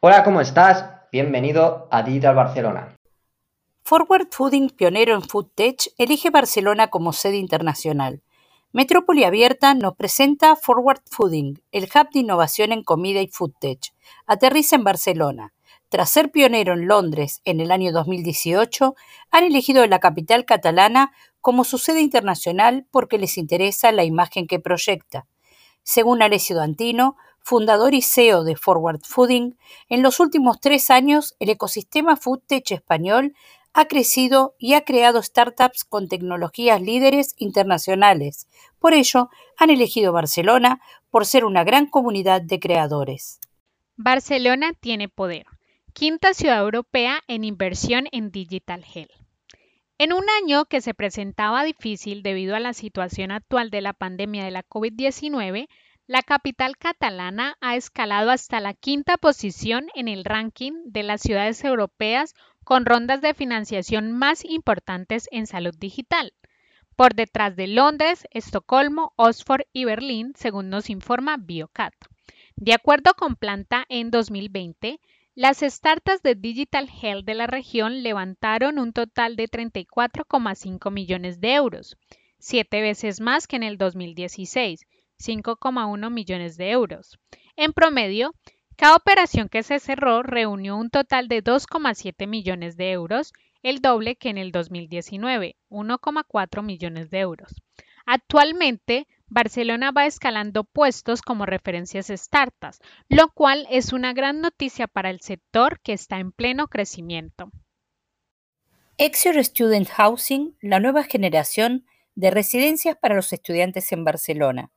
Hola, ¿cómo estás? Bienvenido a Digital Barcelona. Forward Fooding, pionero en FoodTech, elige Barcelona como sede internacional. Metrópoli Abierta nos presenta Forward Fooding, el hub de innovación en comida y FoodTech. Aterriza en Barcelona. Tras ser pionero en Londres en el año 2018, han elegido la capital catalana como su sede internacional porque les interesa la imagen que proyecta. Según Alessio Dantino, fundador y CEO de Forward Fooding, en los últimos tres años el ecosistema FoodTech español ha crecido y ha creado startups con tecnologías líderes internacionales. Por ello, han elegido Barcelona por ser una gran comunidad de creadores. Barcelona tiene poder. Quinta ciudad europea en inversión en Digital Health. En un año que se presentaba difícil debido a la situación actual de la pandemia de la COVID-19, la capital catalana ha escalado hasta la quinta posición en el ranking de las ciudades europeas con rondas de financiación más importantes en salud digital, por detrás de Londres, Estocolmo, Oxford y Berlín, según nos informa Biocat. De acuerdo con Planta, en 2020, las startups de Digital Health de la región levantaron un total de 34,5 millones de euros, siete veces más que en el 2016 5,1 millones de euros. En promedio, cada operación que se cerró reunió un total de 2,7 millones de euros, el doble que en el 2019, 1,4 millones de euros. Actualmente, Barcelona va escalando puestos como referencias startups, lo cual es una gran noticia para el sector que está en pleno crecimiento. Exeter Student Housing, la nueva generación de residencias para los estudiantes en Barcelona.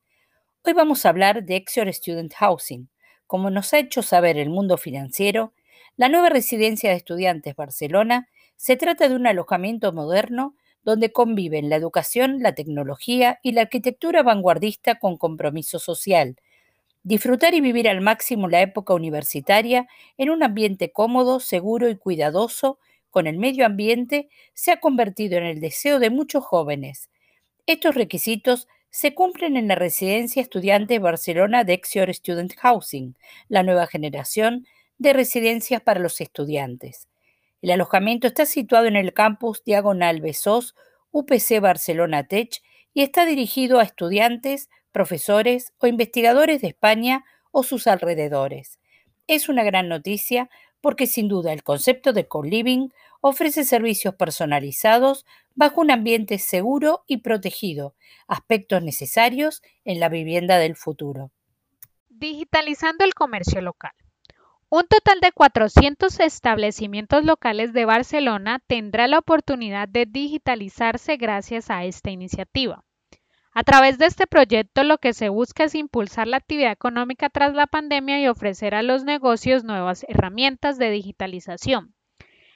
Hoy vamos a hablar de Exeter Student Housing. Como nos ha hecho saber el mundo financiero, la nueva residencia de estudiantes Barcelona se trata de un alojamiento moderno donde conviven la educación, la tecnología y la arquitectura vanguardista con compromiso social. Disfrutar y vivir al máximo la época universitaria en un ambiente cómodo, seguro y cuidadoso con el medio ambiente se ha convertido en el deseo de muchos jóvenes. Estos requisitos se cumplen en la residencia estudiante Barcelona de Exeter Student Housing, la nueva generación de residencias para los estudiantes. El alojamiento está situado en el campus Diagonal Besos, UPC Barcelona Tech, y está dirigido a estudiantes, profesores o investigadores de España o sus alrededores. Es una gran noticia porque sin duda el concepto de co-living ofrece servicios personalizados bajo un ambiente seguro y protegido, aspectos necesarios en la vivienda del futuro. Digitalizando el comercio local. Un total de 400 establecimientos locales de Barcelona tendrá la oportunidad de digitalizarse gracias a esta iniciativa. A través de este proyecto lo que se busca es impulsar la actividad económica tras la pandemia y ofrecer a los negocios nuevas herramientas de digitalización.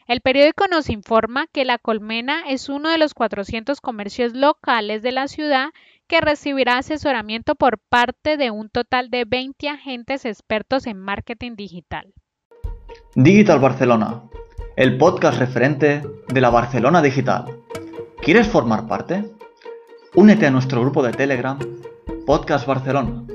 El periódico nos informa que La Colmena es uno de los 400 comercios locales de la ciudad que recibirá asesoramiento por parte de un total de 20 agentes expertos en marketing digital. Digital Barcelona, el podcast referente de la Barcelona Digital. ¿Quieres formar parte? Únete a nuestro grupo de Telegram, Podcast Barcelona.